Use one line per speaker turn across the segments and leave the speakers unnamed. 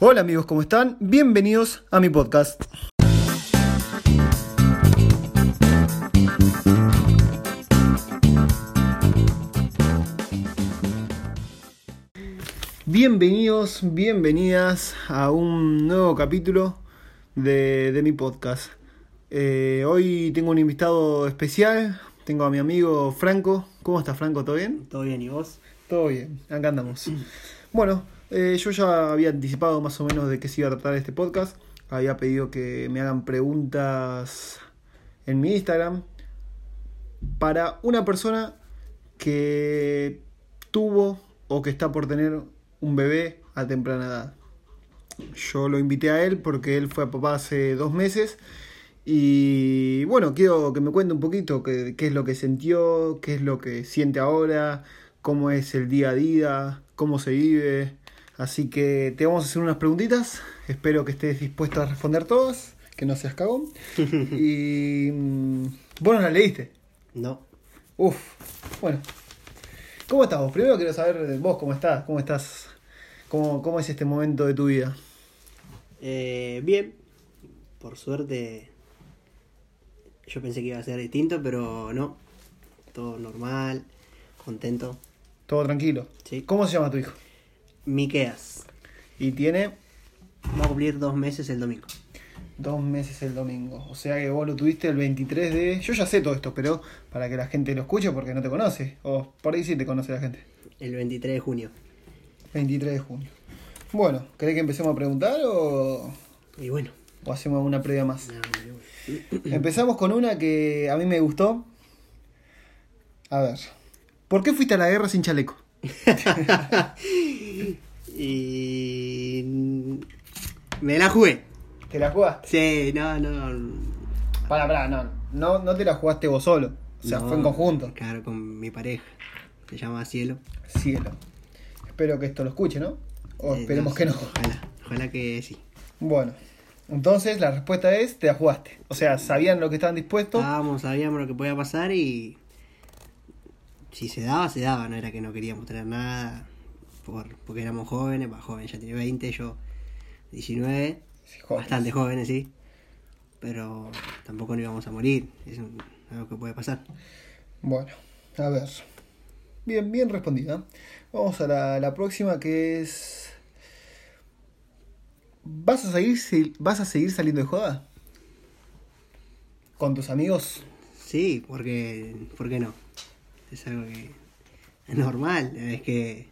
Hola amigos, ¿cómo están? Bienvenidos a mi podcast. Bienvenidos, bienvenidas a un nuevo capítulo de, de mi podcast. Eh, hoy tengo un invitado especial, tengo a mi amigo Franco. ¿Cómo estás Franco? ¿Todo bien?
¿Todo bien y vos?
Todo bien, acá andamos. Bueno, eh, yo ya había anticipado más o menos de qué se iba a tratar este podcast. Había pedido que me hagan preguntas en mi Instagram para una persona que tuvo o que está por tener un bebé a temprana edad. Yo lo invité a él porque él fue a papá hace dos meses y bueno, quiero que me cuente un poquito qué, qué es lo que sintió, qué es lo que siente ahora, cómo es el día a día, cómo se vive. Así que te vamos a hacer unas preguntitas. Espero que estés dispuesto a responder todas, que no seas cagón. y mm, vos no las leíste.
No.
Uf, bueno. ¿Cómo estás vos? Primero quiero saber de vos cómo estás, cómo estás, cómo, cómo es este momento de tu vida.
Eh, bien. Por suerte. Yo pensé que iba a ser distinto, pero no. Todo normal. Contento.
Todo tranquilo.
Sí.
¿Cómo se llama tu hijo?
Miqueas.
Y tiene
Va a cumplir dos meses el domingo.
dos meses el domingo. O sea que vos lo tuviste el 23 de... Yo ya sé todo esto, pero para que la gente lo escuche porque no te conoce. O por ahí sí te conoce la gente.
El 23 de junio.
23 de junio. Bueno, ¿querés que empecemos a preguntar o,
Y bueno.
o hacemos una previa más? Empezamos con una que a mí me gustó. A ver. ¿Por qué fuiste a la guerra sin chaleco?
Y. Me la jugué.
¿Te la jugaste?
Sí, no, no.
Para, para, no. No, no te la jugaste vos solo. O sea,
No,
fue en conjunto.
Claro, con mi pareja. Se llama Cielo.
Cielo. Espero que esto lo escuche, ¿no? O
Eh,
esperemos que no.
Ojalá, ojalá que sí.
Bueno. Entonces la respuesta es, te la jugaste. O sea, sabían lo que estaban dispuestos.
Estábamos, sabíamos lo que podía pasar y si se daba, se daba, no era que no queríamos tener nada por, porque éramos jóvenes, va joven, ya tiene 20, yo 19,
Sí, jóvenes.
bastante jóvenes, sí, pero tampoco no íbamos a morir, es un- algo que puede pasar.
Bueno, a ver. Bien, bien respondida. Vamos a la, la próxima que es... ¿Vas a, seguir, ¿Vas a seguir saliendo de joda? ¿Con tus amigos?
Sí, porque, ¿por qué no? Es algo que es normal, es que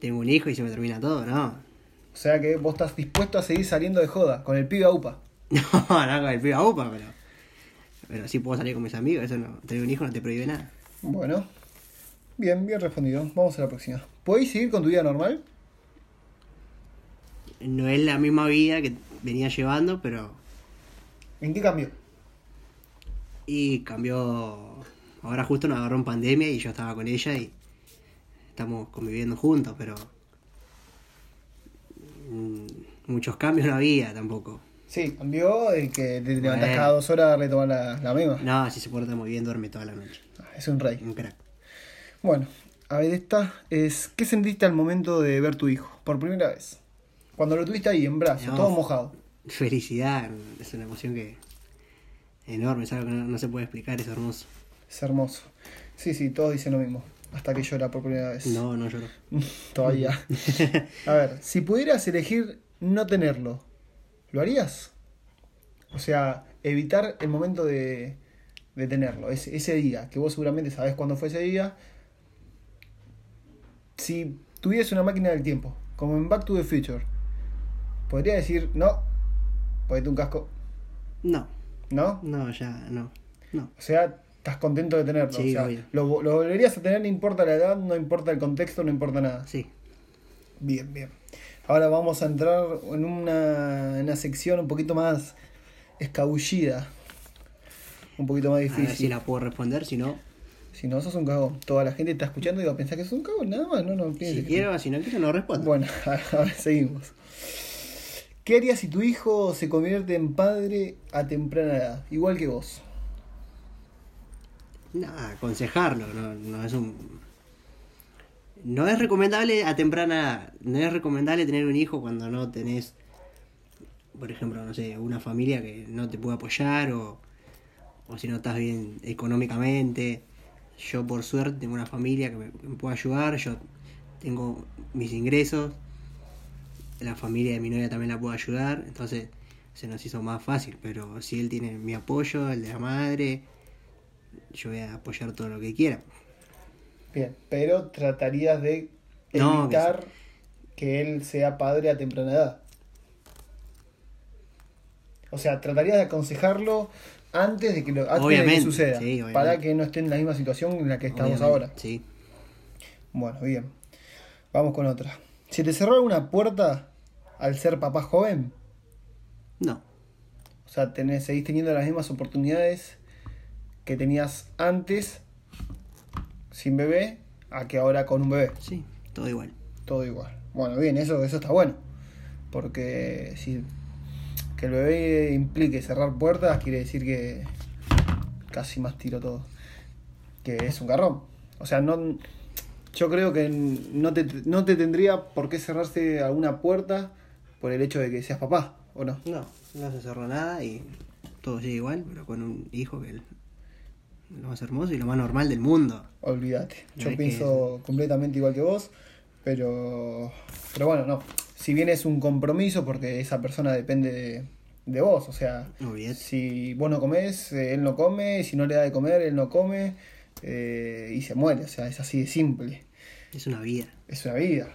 tengo un hijo y se me termina todo, ¿no?
O sea que vos estás dispuesto a seguir saliendo de joda con el pibe a UPA.
No, no con el pibe a upa, pero, pero sí puedo salir con mis amigos, eso no, tener un hijo no te prohíbe nada.
Bueno, bien, bien respondido. Vamos a la próxima. ¿Podéis seguir con tu vida normal?
No es la misma vida que venía llevando, pero.
¿En qué cambio?
Y cambió. Ahora justo nos agarró en pandemia y yo estaba con ella y estamos conviviendo juntos, pero. mm, Muchos cambios no había tampoco.
Sí, cambió el que te levantás cada dos horas a darle la, la misma.
No, si se porta muy bien, duerme toda la noche.
Ah, Es un rey.
Un crack.
Bueno, a ver, esta es. ¿Qué sentiste al momento de ver tu hijo? Por primera vez. Cuando lo tuviste ahí en brazos,
No.
todo mojado.
Felicidad, es una emoción que. enorme, es algo que no, no se puede explicar, es hermoso.
Es hermoso. Sí, sí, todos dicen lo mismo. Hasta que llora por primera vez.
No, no lloro.
Todavía. A ver, si pudieras elegir no tenerlo, ¿lo harías? O sea, evitar el momento de, de tenerlo, ese, ese día, que vos seguramente sabés cuándo fue ese día. Si tuviese una máquina del tiempo, como en Back to the Future, podría decir, no, ponete un casco,
No,
¿no?
no, ya, no. No.
O sea, estás contento de tenerlo.
Sí,
o sea, lo, lo volverías a tener, no importa la edad, no importa el contexto, no importa nada.
Sí.
Bien, bien. Ahora vamos a entrar en una, en una sección un poquito más escabullida. Un poquito más
A ver si
difícil.
la puedo responder, si no.
Si no, sos un cagón. Toda la gente está escuchando y va a pensar que sos un cagón. Nada más, no, no
Si quiero, si no quiero, no respondo.
Bueno, a ver, seguimos. ¿Qué harías si tu hijo se convierte en padre a temprana edad? Igual que vos.
Nada, aconsejarlo, no, no es un. No es recomendable a temprana, no es recomendable tener un hijo cuando no tenés, por ejemplo, no sé, una familia que no te puede apoyar o, o si no estás bien económicamente. Yo por suerte tengo una familia que me, que me puede ayudar, yo tengo mis ingresos, la familia de mi novia también la puede ayudar, entonces se nos hizo más fácil, pero si él tiene mi apoyo, el de la madre, yo voy a apoyar todo lo que quiera.
Bien, pero tratarías de
No, que
evitar que él sea padre a temprana edad. O sea, tratarías de aconsejarlo antes de que, lo, antes de que suceda.
sí,
para que no esté en la misma situación en la que estamos
Obviamente,
ahora.
Sí.
Bueno, bien. Vamos con otra. Si te cerró una puerta al ser papá joven,
No,
o sea, tenés, seguís teniendo las mismas oportunidades que tenías antes sin bebé a que ahora con un bebé.
sí, todo igual.
Todo igual. Bueno, bien, eso, eso está bueno. Porque si que el bebé implique cerrar puertas, quiere decir que casi más tiro todo. Que es un garrón. O sea, no yo creo que no te, no te tendría por qué cerrarse alguna puerta por el hecho de que seas papá, ¿o no?
No, no se cerró nada y todo sigue igual, pero con un hijo que lo más hermoso y lo más normal del mundo.
Olvídate. Yo pienso completamente igual que vos, pero pero bueno, no. Si bien es un compromiso porque esa persona depende de, de vos, o sea, si vos no comés, eh, él no come, si no le da de comer, él no come eh, y se muere, o sea, es así de simple.
Es una vida.
Es una vida.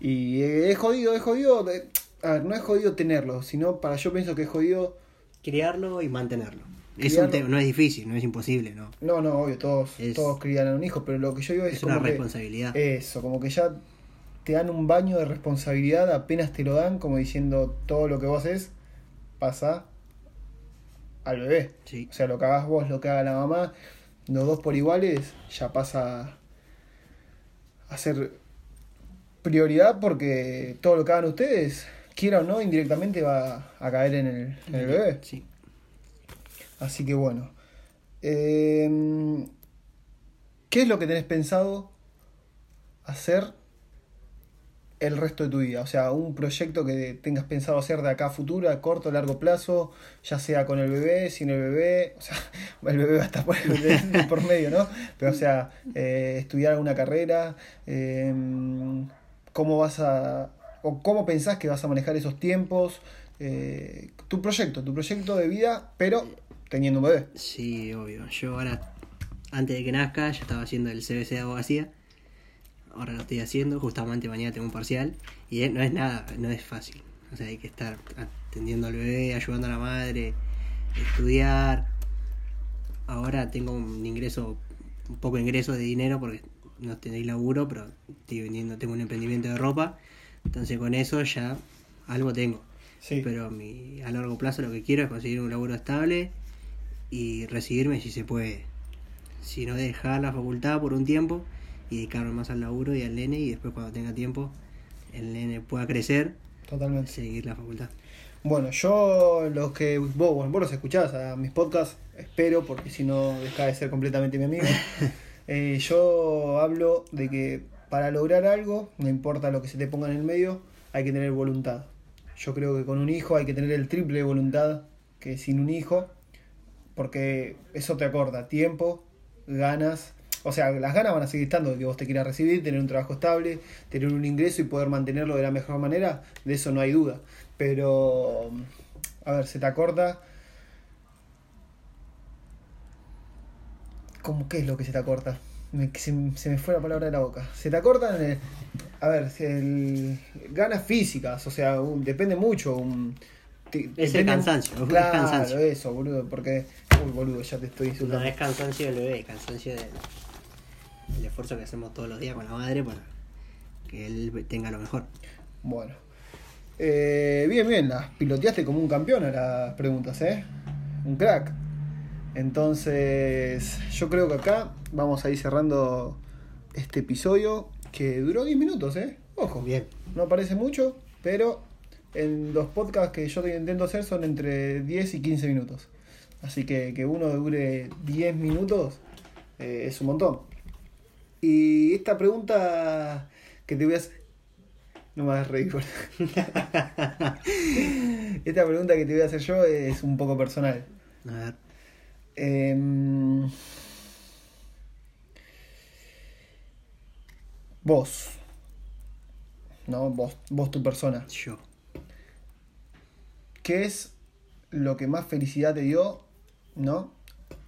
Y eh, es jodido, es jodido. a ver, no es jodido tenerlo, sino para yo pienso que es jodido.
Criarlo y mantenerlo. Es un tema, no es difícil, no es imposible, ¿no?
No, no, obvio, todos,
Es-
todos crían a un hijo, pero lo que yo digo es,
Es una
como que-
responsabilidad.
Eso, como que ya te dan un baño de responsabilidad apenas te lo dan, como diciendo todo lo que vos haces pasa al bebé.
Sí.
O sea, lo que hagas vos, lo que haga la mamá, los dos por iguales, ya pasa a ser prioridad porque todo lo que hagan ustedes, quiera o no, indirectamente va a caer en el, en el bebé.
Sí.
Así que bueno. Eh, ¿Qué es lo que tenés pensado hacer el resto de tu vida? O sea, un proyecto que tengas pensado hacer de acá a futuro, a corto o largo plazo, ya sea con el bebé, sin el bebé, o sea, el bebé va a estar por, por medio, ¿no? Pero o sea, eh, estudiar alguna carrera, eh, cómo vas a, o cómo pensás que vas a manejar esos tiempos, eh, tu proyecto, tu proyecto de vida, pero teniendo un bebé.
Sí, obvio. Yo ahora, antes de que nazca, ya estaba haciendo el CBC de abogacía. Ahora lo estoy haciendo, justamente mañana tengo un parcial. Y no es nada, no es fácil. O sea, hay que estar atendiendo al bebé, ayudando a la madre, estudiar. Ahora tengo un ingreso, un poco de ingreso de dinero porque no tenéis laburo, pero estoy vendiendo, tengo un emprendimiento de ropa. Entonces con eso ya algo tengo.
Sí.
Pero mi, a largo plazo lo que quiero es conseguir un laburo estable y recibirme si se puede. Si no, dejar la facultad por un tiempo y dedicarme más al laburo y al nene y después cuando tenga tiempo el nene pueda crecer,
Totalmente.
seguir la facultad.
Bueno, yo los que vos, vos, los escuchás a mis podcasts, espero, porque si no deja de ser completamente mi amigo. Eh, yo hablo de que para lograr algo, no importa lo que se te ponga en el medio, hay que tener voluntad. Yo creo que con un hijo hay que tener el triple de voluntad que sin un hijo, porque eso te acorda tiempo, ganas. O sea, las ganas van a seguir estando de que vos te quieras recibir, tener un trabajo estable, tener un ingreso y poder mantenerlo de la mejor manera, de eso no hay duda. Pero, a ver, se te acorta. ¿Cómo qué es lo que se te acorta? Se, se me fue la palabra de la boca. Se te acortan, eh, a ver, el- ganas físicas, o sea, depende mucho.
Es el cansancio, es
Claro,
cansancio.
eso, boludo, porque. Uy, boludo, ya te estoy
No
insultando.
es cansancio del bebé, es cansancio del el esfuerzo que hacemos todos los días con la madre para que él tenga lo mejor.
Bueno. Eh, bien, bien, las piloteaste como un campeón a las preguntas, ¿eh? Un crack. Entonces, yo creo que acá vamos a ir cerrando este episodio que duró 10 minutos, ¿eh? Ojo.
Bien.
No parece mucho, pero en los podcasts que yo intento hacer son entre 10 y 15 minutos. Así que que uno dure 10 minutos eh, es un montón. Y esta pregunta que te voy a hacer. No me hagas reír. por- esta pregunta que te voy a hacer yo es un poco personal.
A ver,
Em, vos. ¿No? Vos, vos tu persona.
yo.
¿Qué es lo que más felicidad te dio, ¿no?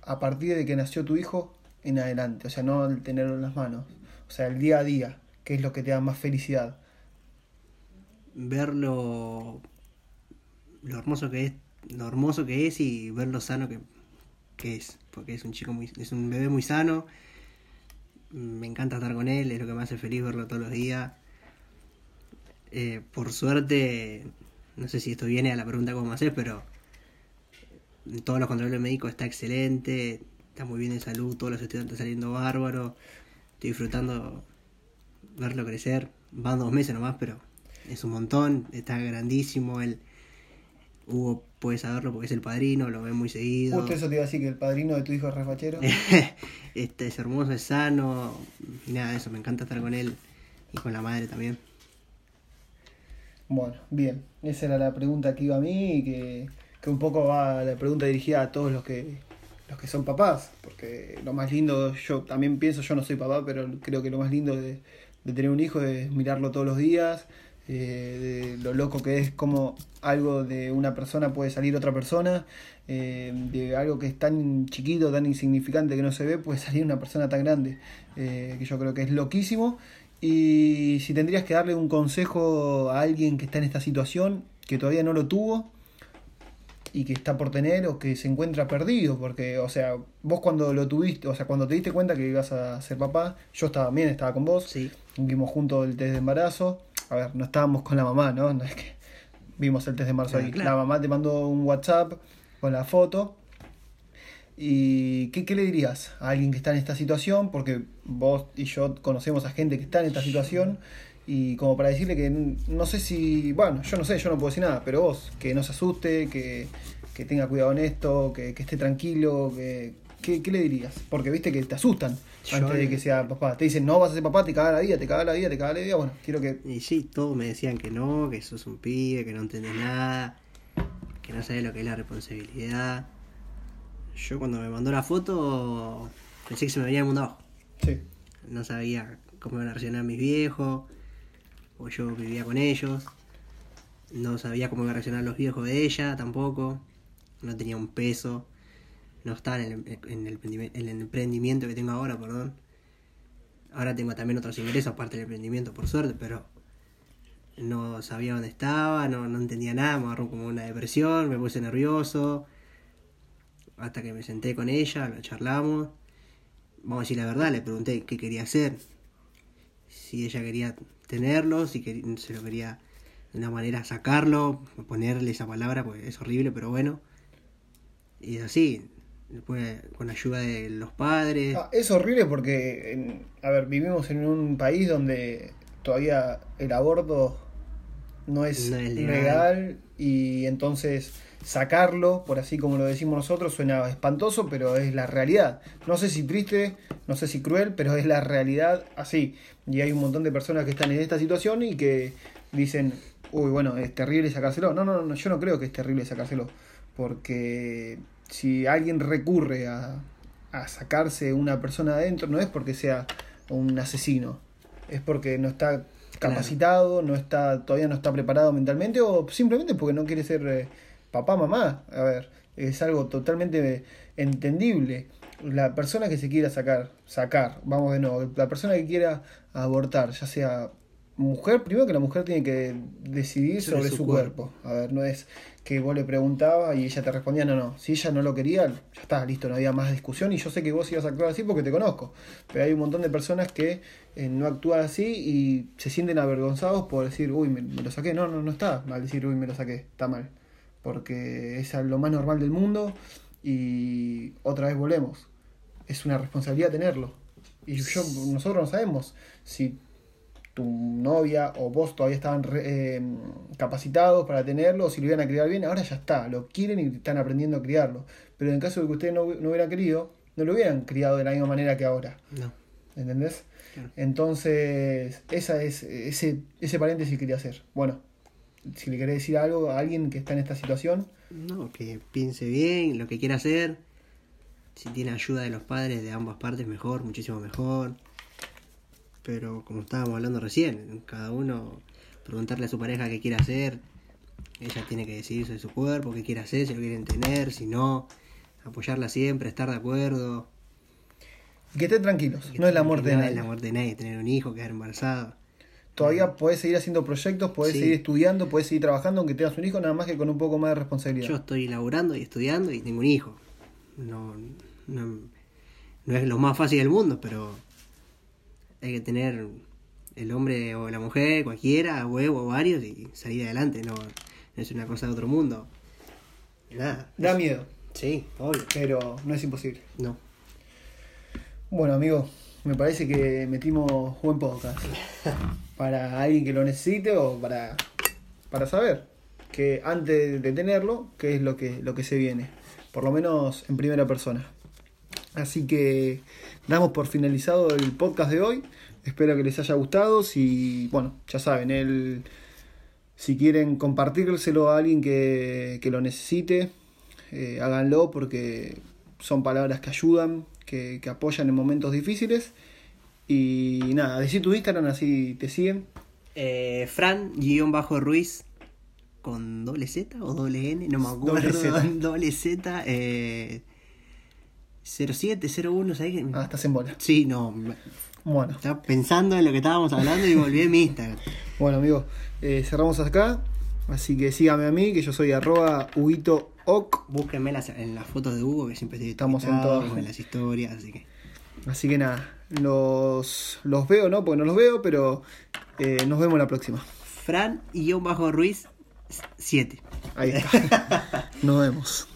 A partir de que nació tu hijo en adelante. O sea, no el tenerlo en las manos. O sea, el día a día. ¿Qué es lo que te da más felicidad?
Verlo. Lo hermoso que es. Lo hermoso que es y ver lo sano que, que es. Porque es un chico muy. Es un bebé muy sano. Me encanta estar con él, es lo que me hace feliz verlo todos los días. Eh, por suerte, no sé si esto viene a la pregunta cómo hacer, pero en todos los controles médicos está excelente, está muy bien de salud, todos los estudiantes saliendo bárbaros, estoy disfrutando verlo crecer, van dos meses nomás, pero es un montón, está grandísimo, él, Hugo puede saberlo porque es el padrino, lo ve muy seguido.
Justo eso te iba a decir que el padrino de tu hijo es refachero.
este es hermoso, es sano, y nada de eso, me encanta estar con él y con la madre también.
Bueno, bien. Esa era la pregunta que iba a mí y que, que un poco va la pregunta dirigida a todos los que los que son papás. Porque lo más lindo, yo también pienso, yo no soy papá, pero creo que lo más lindo de, de tener un hijo es mirarlo todos los días, eh, de lo loco que es como algo de una persona puede salir otra persona, eh, de algo que es tan chiquito, tan insignificante que no se ve, puede salir una persona tan grande, eh, que yo creo que es loquísimo. Y si tendrías que darle un consejo a alguien que está en esta situación, que todavía no lo tuvo y que está por tener o que se encuentra perdido, porque, o sea, vos cuando lo tuviste, o sea, cuando te diste cuenta que ibas a ser papá, yo estaba también, estaba con vos,
Sí,
vimos juntos el test de embarazo, a ver, no estábamos con la mamá, ¿no? No es que vimos el test de embarazo
Ah,
ahí,
claro.
la mamá te mandó un WhatsApp con la foto. ¿Y qué, qué le dirías a alguien que está en esta situación? Porque vos y yo conocemos a gente que está en esta situación y como para decirle que no sé si, bueno, yo no sé, yo no puedo decir nada, pero vos, que no se asuste, que, que tenga cuidado en esto, que, que esté tranquilo, que, ¿qué, qué le dirías? Porque viste que te asustan
Yo
antes de que sea papá. Te dicen, no vas a ser papá, te caga la vida, te caga la vida, te caga la vida. Bueno, quiero que...
y sí, todos me decían que no, que sos un pibe, que no entendés nada, que no sabés lo que es la responsabilidad. Yo cuando me mandó la foto pensé que se me venía el mundo abajo.
Sí,
No sabía cómo iban a reaccionar mis viejos, o yo vivía con ellos. No sabía cómo iban a reaccionar los viejos de ella tampoco. No tenía un peso. No estaba en el, en el, emprendi- en el emprendimiento que tengo ahora, perdón. Ahora tengo también otros ingresos aparte del emprendimiento, por suerte, pero no sabía dónde estaba, no, no entendía nada, me agarró como una depresión, me puse nervioso. Hasta que me senté con ella, lo charlamos. Vamos a decir la verdad, le pregunté qué quería hacer. Si ella quería tenerlo, si quer- se lo quería de una manera sacarlo, ponerle esa palabra, pues es horrible, pero bueno. Y es así. Después, con ayuda de los padres.
Ah, es horrible porque, en- a ver, vivimos en un país donde todavía el aborto no es,
No es
legal.
legal.
y entonces sacarlo, por así como lo decimos nosotros, suena espantoso, pero es la realidad. No sé si triste, no sé si cruel, pero es la realidad así. Y hay un montón de personas que están en esta situación y que dicen, uy, bueno, es terrible sacárselo. No, no, no, yo no creo que es terrible sacárselo, porque si alguien recurre a, a sacarse una persona adentro, no es porque sea un asesino, es porque no está capacitado, no está, todavía no está preparado mentalmente o simplemente porque no quiere ser eh, papá, mamá. A ver, es algo totalmente entendible. La persona que se quiera sacar, sacar, vamos de nuevo, la persona que quiera abortar, ya sea mujer, primero que la mujer tiene que decidir sobre,
Sobre
su,
su
cuerpo. A ver, no es que vos le preguntabas y ella te respondía, no, no, si ella no lo quería, ya está, listo, no había más discusión y yo sé que vos ibas a actuar así porque te conozco. Pero hay un montón de personas que eh, no actúan así y se sienten avergonzados por decir, uy, me, me lo saqué. No, no, no está mal decir, uy, me lo saqué, está mal. Porque es lo más normal del mundo y otra vez volvemos. Es una responsabilidad tenerlo. Y yo, nosotros no sabemos si tu novia o vos todavía estaban re- eh, capacitados para tenerlo, o si lo iban a criar bien, ahora ya está, lo quieren y están aprendiendo a criarlo. Pero en caso de que ustedes no, no hubieran querido, no lo hubieran criado de la misma manera que ahora.
No.
¿Entendés?
Claro.
Entonces, esa es, ese, ese paréntesis quería hacer. Bueno, si le querés decir algo a alguien que está en esta situación,
No, que piense bien lo que quiera hacer. Si tiene ayuda de los padres de ambas partes, mejor, muchísimo mejor. Pero como estábamos hablando recién, cada uno preguntarle a su pareja qué quiere hacer. Ella tiene que decidir sobre su cuerpo, qué quiere hacer, si lo quieren tener, si no. Apoyarla siempre, estar de acuerdo.
y que estén tranquilos. No es la muerte de
No
nadie.
es la muerte de nadie, tener un hijo, quedar embarazada.
Todavía podés seguir haciendo proyectos, podés
Sí.
seguir estudiando, podés seguir trabajando aunque tengas un hijo, nada más que con un poco más de responsabilidad.
Yo estoy laburando y estudiando y tengo un hijo. No, no, no es lo más fácil del mundo, pero hay que tener el hombre o la mujer, cualquiera, huevo o varios y salir adelante. No, no es una cosa de otro mundo. Nada.
Da miedo,
Sí, obvio.
pero no es imposible.
No.
Bueno, amigo, me parece que metimos buen podcast. para alguien que lo necesite o para, para saber que antes de tenerlo, qué es lo que, lo que se viene. Por lo menos en primera persona. Así que damos por finalizado el podcast de hoy. Espero que les haya gustado. Si, bueno, ya saben, el, si quieren compartírselo a alguien que, que lo necesite, eh, háganlo porque son palabras que ayudan, que, que apoyan en momentos difíciles. Y nada, decir tu Instagram así te siguen.
Eh, Fran, guion bajo Ruiz, con doble Z o doble N, no me acuerdo.
Doble Z.
Doble Z, eh, 07, 01, ¿sabes qué?
Ah, estás en bola.
Sí, no,
Bueno,
estaba pensando en lo que estábamos hablando y volví a mi Instagram.
bueno amigos, eh, cerramos acá. Así que síganme a mí, que yo soy arroba huitooc.
Búsquenme las, en las fotos de Hugo, que siempre estoy
Estamos en todas.
en las historias, así que...
Así que nada, los, los veo, ¿no? Porque no los veo, pero eh, nos vemos la próxima.
Fran, guion bajo Ruiz, 7.
Ahí está. Nos vemos.